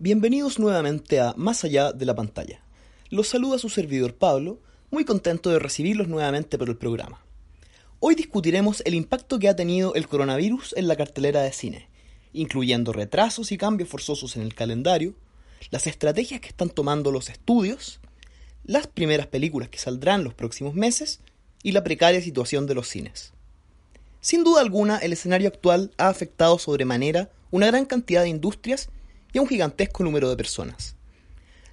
Bienvenidos nuevamente a Más allá de la pantalla. Los saluda su servidor Pablo, muy contento de recibirlos nuevamente por el programa. Hoy discutiremos el impacto que ha tenido el coronavirus en la cartelera de cine, incluyendo retrasos y cambios forzosos en el calendario, las estrategias que están tomando los estudios, las primeras películas que saldrán los próximos meses y la precaria situación de los cines. Sin duda alguna, el escenario actual ha afectado sobremanera una gran cantidad de industrias y a un gigantesco número de personas.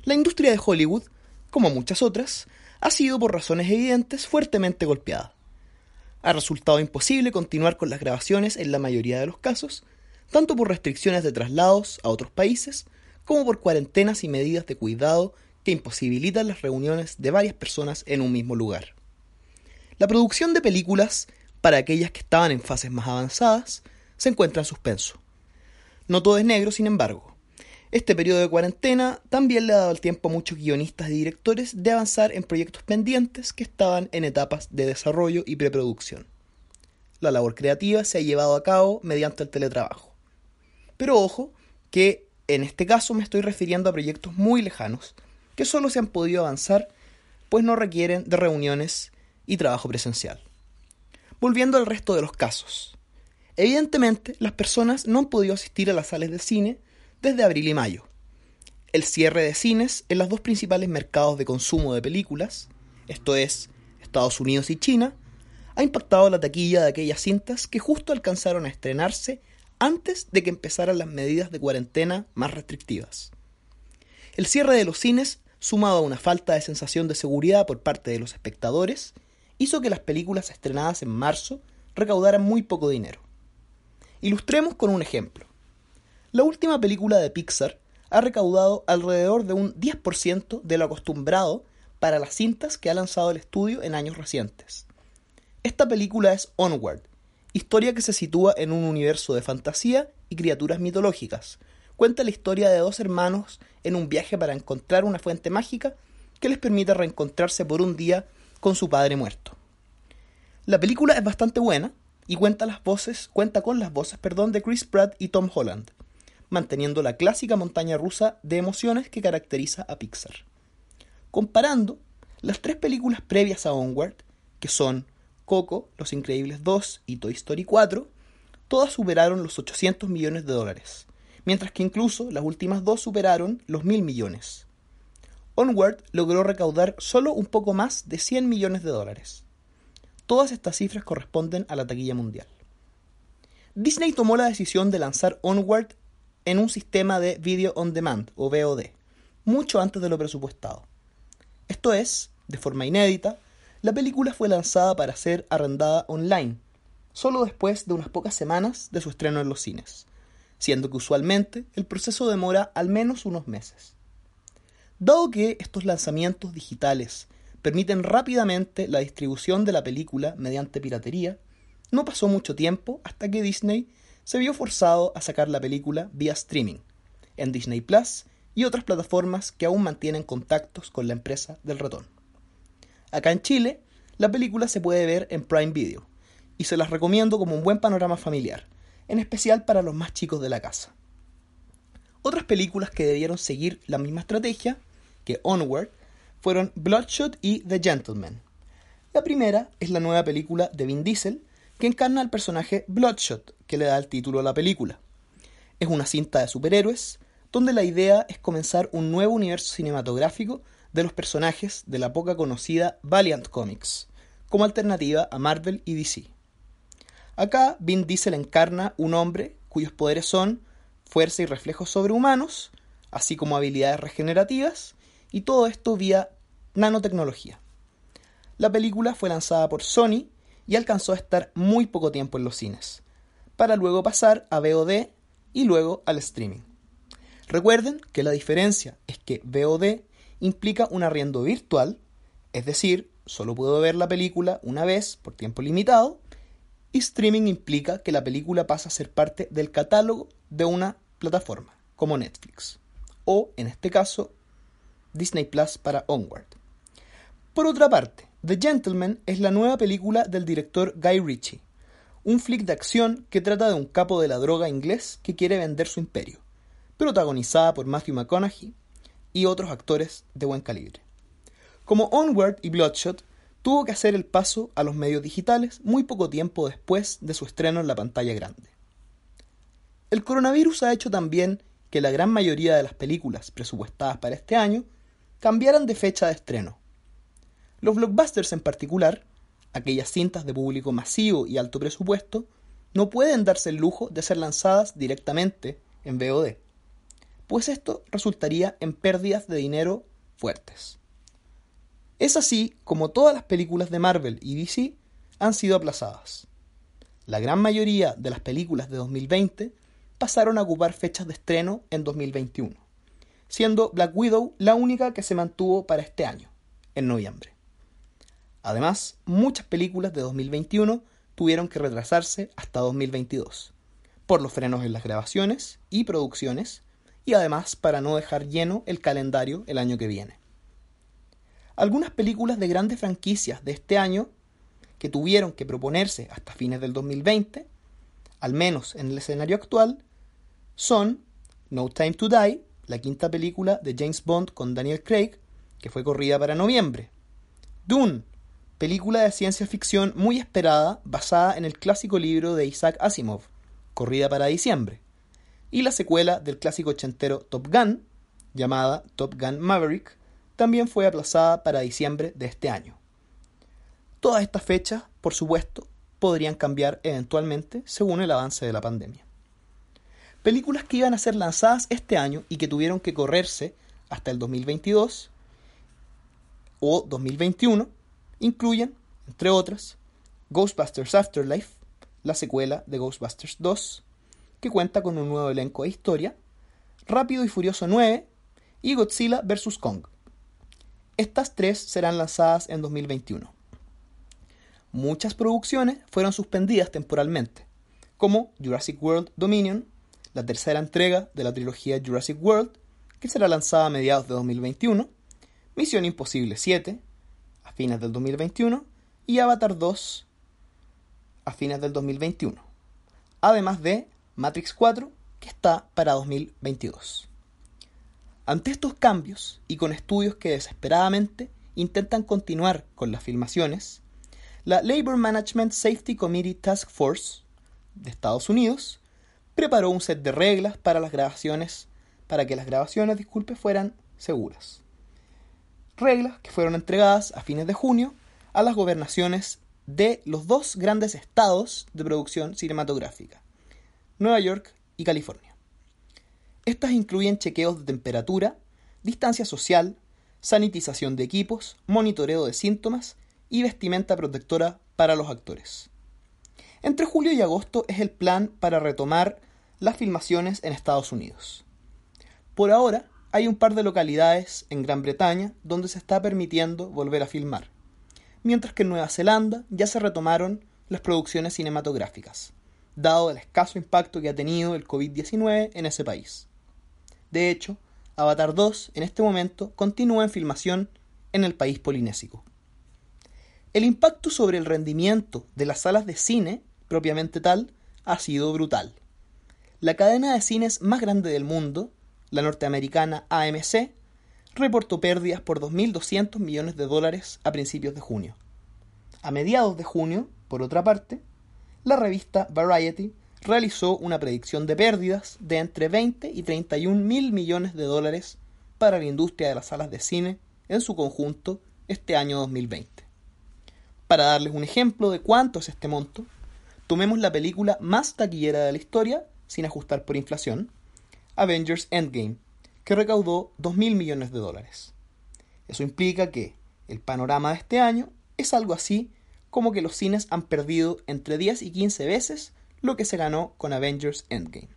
La industria de Hollywood, como muchas otras, ha sido por razones evidentes fuertemente golpeada. Ha resultado imposible continuar con las grabaciones en la mayoría de los casos, tanto por restricciones de traslados a otros países, como por cuarentenas y medidas de cuidado que imposibilitan las reuniones de varias personas en un mismo lugar. La producción de películas, para aquellas que estaban en fases más avanzadas, se encuentra en suspenso. No todo es negro, sin embargo. Este periodo de cuarentena también le ha dado el tiempo a muchos guionistas y directores de avanzar en proyectos pendientes que estaban en etapas de desarrollo y preproducción. La labor creativa se ha llevado a cabo mediante el teletrabajo. Pero ojo, que en este caso me estoy refiriendo a proyectos muy lejanos, que solo se han podido avanzar pues no requieren de reuniones y trabajo presencial. Volviendo al resto de los casos. Evidentemente, las personas no han podido asistir a las salas de cine desde abril y mayo. El cierre de cines en los dos principales mercados de consumo de películas, esto es, Estados Unidos y China, ha impactado la taquilla de aquellas cintas que justo alcanzaron a estrenarse antes de que empezaran las medidas de cuarentena más restrictivas. El cierre de los cines, sumado a una falta de sensación de seguridad por parte de los espectadores, hizo que las películas estrenadas en marzo recaudaran muy poco dinero. Ilustremos con un ejemplo. La última película de Pixar ha recaudado alrededor de un 10% de lo acostumbrado para las cintas que ha lanzado el estudio en años recientes. Esta película es Onward, historia que se sitúa en un universo de fantasía y criaturas mitológicas. Cuenta la historia de dos hermanos en un viaje para encontrar una fuente mágica que les permita reencontrarse por un día con su padre muerto. La película es bastante buena y cuenta las voces, cuenta con las voces, perdón, de Chris Pratt y Tom Holland manteniendo la clásica montaña rusa de emociones que caracteriza a Pixar. Comparando las tres películas previas a Onward, que son Coco, Los Increíbles 2 y Toy Story 4, todas superaron los 800 millones de dólares, mientras que incluso las últimas dos superaron los mil millones. Onward logró recaudar solo un poco más de 100 millones de dólares. Todas estas cifras corresponden a la taquilla mundial. Disney tomó la decisión de lanzar Onward en un sistema de Video on Demand o VOD, mucho antes de lo presupuestado. Esto es, de forma inédita, la película fue lanzada para ser arrendada online, solo después de unas pocas semanas de su estreno en los cines, siendo que usualmente el proceso demora al menos unos meses. Dado que estos lanzamientos digitales permiten rápidamente la distribución de la película mediante piratería, no pasó mucho tiempo hasta que Disney se vio forzado a sacar la película vía streaming, en Disney Plus y otras plataformas que aún mantienen contactos con la empresa del ratón. Acá en Chile, la película se puede ver en Prime Video, y se las recomiendo como un buen panorama familiar, en especial para los más chicos de la casa. Otras películas que debieron seguir la misma estrategia que Onward fueron Bloodshot y The Gentleman. La primera es la nueva película de Vin Diesel, que encarna al personaje Bloodshot, que le da el título a la película. Es una cinta de superhéroes, donde la idea es comenzar un nuevo universo cinematográfico de los personajes de la poca conocida Valiant Comics, como alternativa a Marvel y DC. Acá Vin Diesel encarna un hombre cuyos poderes son fuerza y reflejos sobrehumanos, así como habilidades regenerativas, y todo esto vía nanotecnología. La película fue lanzada por Sony y alcanzó a estar muy poco tiempo en los cines, para luego pasar a VOD y luego al streaming. Recuerden que la diferencia es que VOD implica un arriendo virtual, es decir, solo puedo ver la película una vez por tiempo limitado, y streaming implica que la película pasa a ser parte del catálogo de una plataforma, como Netflix, o en este caso Disney Plus para Onward. Por otra parte, The Gentleman es la nueva película del director Guy Ritchie, un flick de acción que trata de un capo de la droga inglés que quiere vender su imperio, protagonizada por Matthew McConaughey y otros actores de buen calibre. Como Onward y Bloodshot, tuvo que hacer el paso a los medios digitales muy poco tiempo después de su estreno en la pantalla grande. El coronavirus ha hecho también que la gran mayoría de las películas presupuestadas para este año cambiaran de fecha de estreno. Los blockbusters en particular, aquellas cintas de público masivo y alto presupuesto, no pueden darse el lujo de ser lanzadas directamente en VOD, pues esto resultaría en pérdidas de dinero fuertes. Es así como todas las películas de Marvel y DC han sido aplazadas. La gran mayoría de las películas de 2020 pasaron a ocupar fechas de estreno en 2021, siendo Black Widow la única que se mantuvo para este año, en noviembre. Además, muchas películas de 2021 tuvieron que retrasarse hasta 2022, por los frenos en las grabaciones y producciones, y además para no dejar lleno el calendario el año que viene. Algunas películas de grandes franquicias de este año que tuvieron que proponerse hasta fines del 2020, al menos en el escenario actual, son No Time to Die, la quinta película de James Bond con Daniel Craig, que fue corrida para noviembre. Dune, película de ciencia ficción muy esperada basada en el clásico libro de Isaac Asimov, corrida para diciembre. Y la secuela del clásico ochentero Top Gun, llamada Top Gun Maverick, también fue aplazada para diciembre de este año. Todas estas fechas, por supuesto, podrían cambiar eventualmente según el avance de la pandemia. Películas que iban a ser lanzadas este año y que tuvieron que correrse hasta el 2022 o 2021 incluyen, entre otras, Ghostbusters Afterlife, la secuela de Ghostbusters 2, que cuenta con un nuevo elenco de historia, Rápido y Furioso 9 y Godzilla vs. Kong. Estas tres serán lanzadas en 2021. Muchas producciones fueron suspendidas temporalmente, como Jurassic World Dominion, la tercera entrega de la trilogía Jurassic World, que será lanzada a mediados de 2021, Misión Imposible 7, fines del 2021, y Avatar 2, a fines del 2021, además de Matrix 4, que está para 2022. Ante estos cambios, y con estudios que desesperadamente intentan continuar con las filmaciones, la Labor Management Safety Committee Task Force de Estados Unidos preparó un set de reglas para las grabaciones, para que las grabaciones, disculpe, fueran seguras. Reglas que fueron entregadas a fines de junio a las gobernaciones de los dos grandes estados de producción cinematográfica, Nueva York y California. Estas incluyen chequeos de temperatura, distancia social, sanitización de equipos, monitoreo de síntomas y vestimenta protectora para los actores. Entre julio y agosto es el plan para retomar las filmaciones en Estados Unidos. Por ahora, hay un par de localidades en Gran Bretaña donde se está permitiendo volver a filmar, mientras que en Nueva Zelanda ya se retomaron las producciones cinematográficas, dado el escaso impacto que ha tenido el COVID-19 en ese país. De hecho, Avatar 2 en este momento continúa en filmación en el país polinésico. El impacto sobre el rendimiento de las salas de cine propiamente tal, ha sido brutal. La cadena de cines más grande del mundo, la norteamericana AMC, reportó pérdidas por 2.200 millones de dólares a principios de junio. A mediados de junio, por otra parte, la revista Variety realizó una predicción de pérdidas de entre 20 y 31 mil millones de dólares para la industria de las salas de cine en su conjunto este año 2020. Para darles un ejemplo de cuánto es este monto, Tomemos la película más taquillera de la historia, sin ajustar por inflación, Avengers Endgame, que recaudó 2.000 millones de dólares. Eso implica que el panorama de este año es algo así como que los cines han perdido entre 10 y 15 veces lo que se ganó con Avengers Endgame.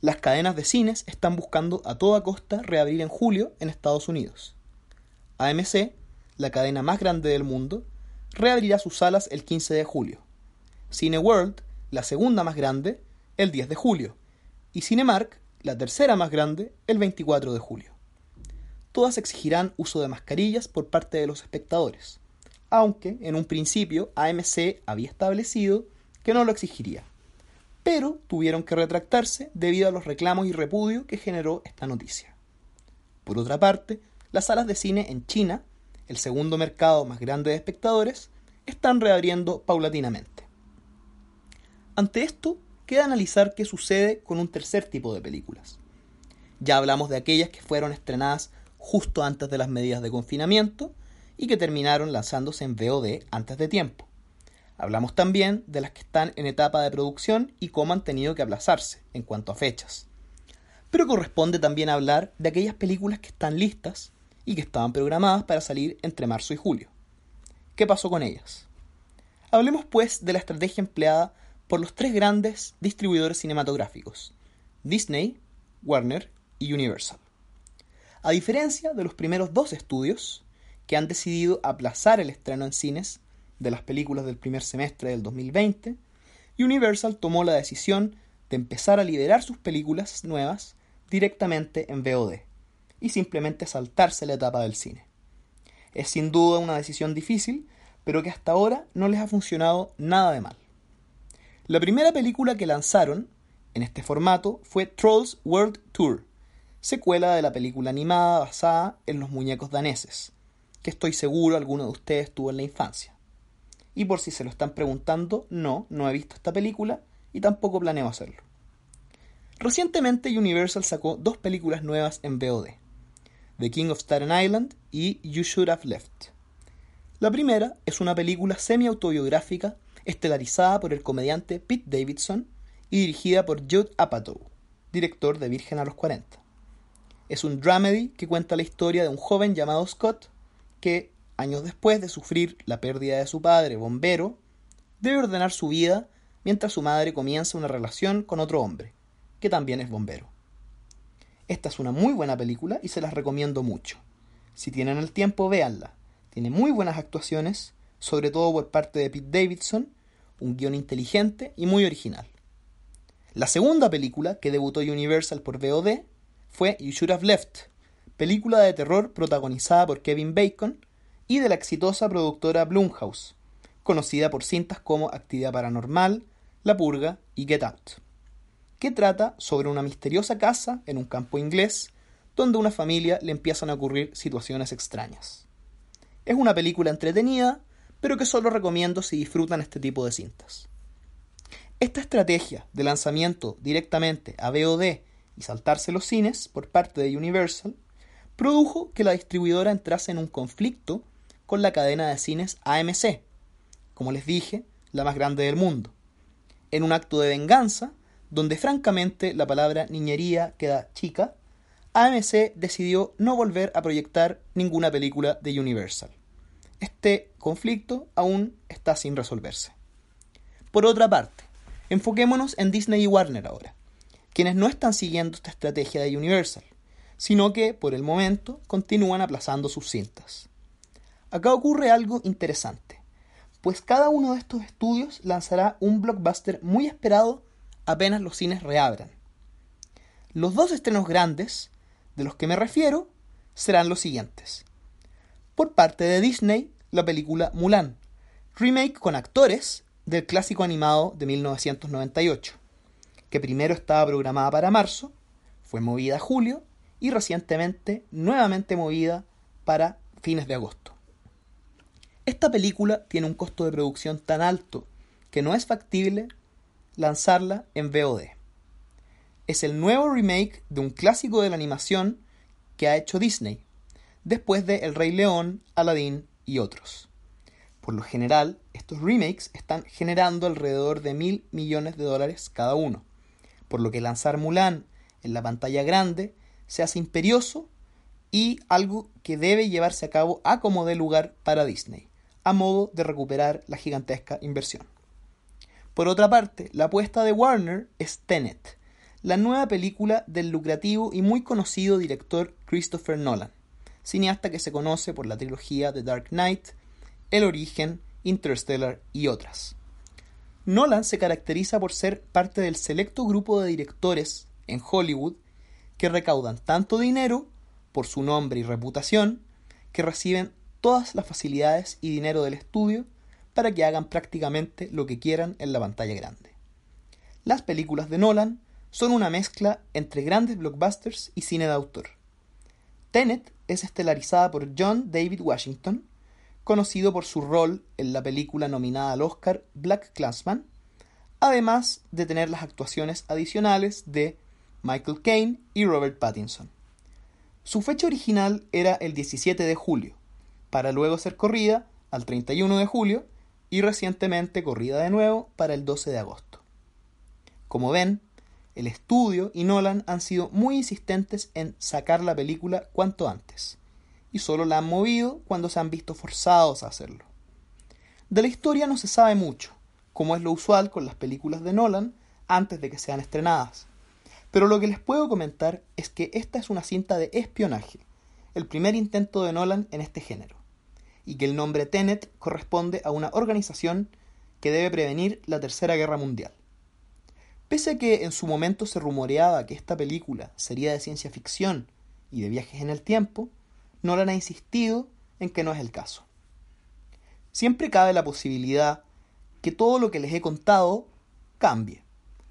Las cadenas de cines están buscando a toda costa reabrir en julio en Estados Unidos. AMC, la cadena más grande del mundo, reabrirá sus salas el 15 de julio. Cineworld, la segunda más grande, el 10 de julio, y Cinemark, la tercera más grande, el 24 de julio. Todas exigirán uso de mascarillas por parte de los espectadores, aunque en un principio AMC había establecido que no lo exigiría. pero tuvieron que retractarse debido a los reclamos y repudio que generó esta noticia. Por otra parte, las salas de cine en China, el segundo mercado más grande de espectadores, están reabriendo paulatinamente. Ante esto, queda analizar qué sucede con un tercer tipo de películas. Ya hablamos de aquellas que fueron estrenadas justo antes de las medidas de confinamiento y que terminaron lanzándose en VOD antes de tiempo. Hablamos también de las que están en etapa de producción y cómo han tenido que aplazarse en cuanto a fechas. Pero corresponde también hablar de aquellas películas que están listas y que estaban programadas para salir entre marzo y julio. ¿Qué pasó con ellas? Hablemos pues de la estrategia empleada por los tres grandes distribuidores cinematográficos, Disney, Warner y Universal. A diferencia de los primeros dos estudios, que han decidido aplazar el estreno en cines de las películas del primer semestre del 2020, Universal tomó la decisión de empezar a liberar sus películas nuevas directamente en VOD y simplemente saltarse la etapa del cine. Es sin duda una decisión difícil, pero que hasta ahora no les ha funcionado nada de mal. La primera película que lanzaron en este formato fue Trolls World Tour, secuela de la película animada basada en los muñecos daneses, que estoy seguro alguno de ustedes tuvo en la infancia. Y por si se lo están preguntando, no, no he visto esta película y tampoco planeo hacerlo. Recientemente Universal sacó dos películas nuevas en VOD. The King of Staten Island y You Should Have Left. La primera es una película semi-autobiográfica estelarizada por el comediante Pete Davidson y dirigida por Judd Apatow, director de Virgen a los 40. Es un dramedy que cuenta la historia de un joven llamado Scott que, años después de sufrir la pérdida de su padre, bombero, debe ordenar su vida mientras su madre comienza una relación con otro hombre, que también es bombero. Esta es una muy buena película y se las recomiendo mucho. Si tienen el tiempo, véanla. Tiene muy buenas actuaciones, sobre todo por parte de Pete Davidson, un guion inteligente y muy original. La segunda película que debutó Universal por VOD fue You Should Have Left, película de terror protagonizada por Kevin Bacon y de la exitosa productora Blumhouse, conocida por cintas como Actividad Paranormal, La Purga y Get Out que trata sobre una misteriosa casa en un campo inglés donde a una familia le empiezan a ocurrir situaciones extrañas. Es una película entretenida, pero que solo recomiendo si disfrutan este tipo de cintas. Esta estrategia de lanzamiento directamente a VOD y saltarse los cines por parte de Universal produjo que la distribuidora entrase en un conflicto con la cadena de cines AMC, como les dije, la más grande del mundo. En un acto de venganza, donde francamente la palabra niñería queda chica, AMC decidió no volver a proyectar ninguna película de Universal. Este conflicto aún está sin resolverse. Por otra parte, enfoquémonos en Disney y Warner ahora, quienes no están siguiendo esta estrategia de Universal, sino que, por el momento, continúan aplazando sus cintas. Acá ocurre algo interesante, pues cada uno de estos estudios lanzará un blockbuster muy esperado apenas los cines reabran. Los dos estrenos grandes de los que me refiero serán los siguientes. Por parte de Disney, la película Mulan, remake con actores del clásico animado de 1998, que primero estaba programada para marzo, fue movida a julio y recientemente nuevamente movida para fines de agosto. Esta película tiene un costo de producción tan alto que no es factible lanzarla en VOD. Es el nuevo remake de un clásico de la animación que ha hecho Disney, después de El Rey León, Aladdin y otros. Por lo general, estos remakes están generando alrededor de mil millones de dólares cada uno, por lo que lanzar Mulan en la pantalla grande se hace imperioso y algo que debe llevarse a cabo a como dé lugar para Disney, a modo de recuperar la gigantesca inversión. Por otra parte, la apuesta de Warner es Tenet, la nueva película del lucrativo y muy conocido director Christopher Nolan, cineasta que se conoce por la trilogía The Dark Knight, El origen, Interstellar y otras. Nolan se caracteriza por ser parte del selecto grupo de directores en Hollywood que recaudan tanto dinero por su nombre y reputación que reciben todas las facilidades y dinero del estudio para que hagan prácticamente lo que quieran en la pantalla grande. Las películas de Nolan son una mezcla entre grandes blockbusters y cine de autor. Tenet es estelarizada por John David Washington, conocido por su rol en la película nominada al Oscar Black Clansman, además de tener las actuaciones adicionales de Michael Caine y Robert Pattinson. Su fecha original era el 17 de julio, para luego ser corrida al 31 de julio y recientemente corrida de nuevo para el 12 de agosto. Como ven, el estudio y Nolan han sido muy insistentes en sacar la película cuanto antes, y solo la han movido cuando se han visto forzados a hacerlo. De la historia no se sabe mucho, como es lo usual con las películas de Nolan antes de que sean estrenadas. Pero lo que les puedo comentar es que esta es una cinta de espionaje, el primer intento de Nolan en este género, y que el nombre Tenet corresponde a una organización que debe prevenir la Tercera Guerra Mundial. Pese a que en su momento se rumoreaba que esta película sería de ciencia ficción y de viajes en el tiempo, Nolan ha insistido en que no es el caso. Siempre cabe la posibilidad que todo lo que les he contado cambie,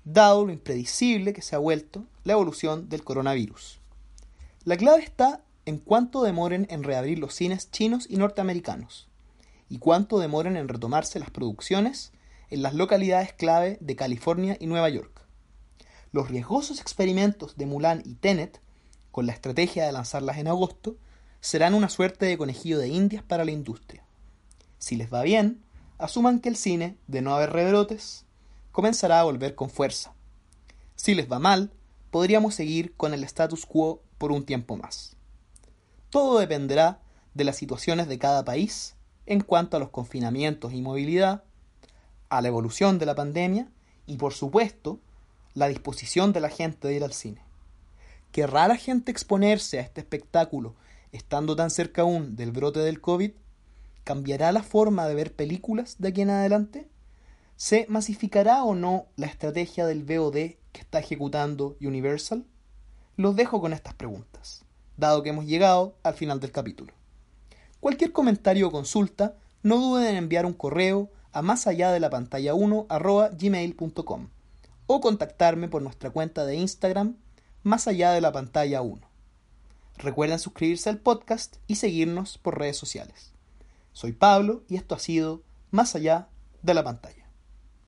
dado lo impredecible que se ha vuelto la evolución del coronavirus. La clave está en cuánto demoren en reabrir los cines chinos y norteamericanos, y cuánto demoren en retomarse las producciones en las localidades clave de California y Nueva York. Los riesgosos experimentos de Mulan y Tenet, con la estrategia de lanzarlas en agosto, serán una suerte de conejillo de indias para la industria. Si les va bien, asuman que el cine, de no haber rebrotes, comenzará a volver con fuerza. Si les va mal, podríamos seguir con el status quo por un tiempo más. Todo dependerá de las situaciones de cada país en cuanto a los confinamientos y movilidad, a la evolución de la pandemia y, por supuesto, la disposición de la gente de ir al cine. ¿Querrá la gente exponerse a este espectáculo estando tan cerca aún del brote del COVID? ¿Cambiará la forma de ver películas de aquí en adelante? ¿Se masificará o no la estrategia del VOD que está ejecutando Universal? Los dejo con estas preguntas, dado que hemos llegado al final del capítulo. Cualquier comentario o consulta, no duden en enviar un correo a más allá de la pantalla 1 arroba gmail.com o contactarme por nuestra cuenta de Instagram más allá de la pantalla 1. Recuerden suscribirse al podcast y seguirnos por redes sociales. Soy Pablo y esto ha sido Más allá de la pantalla.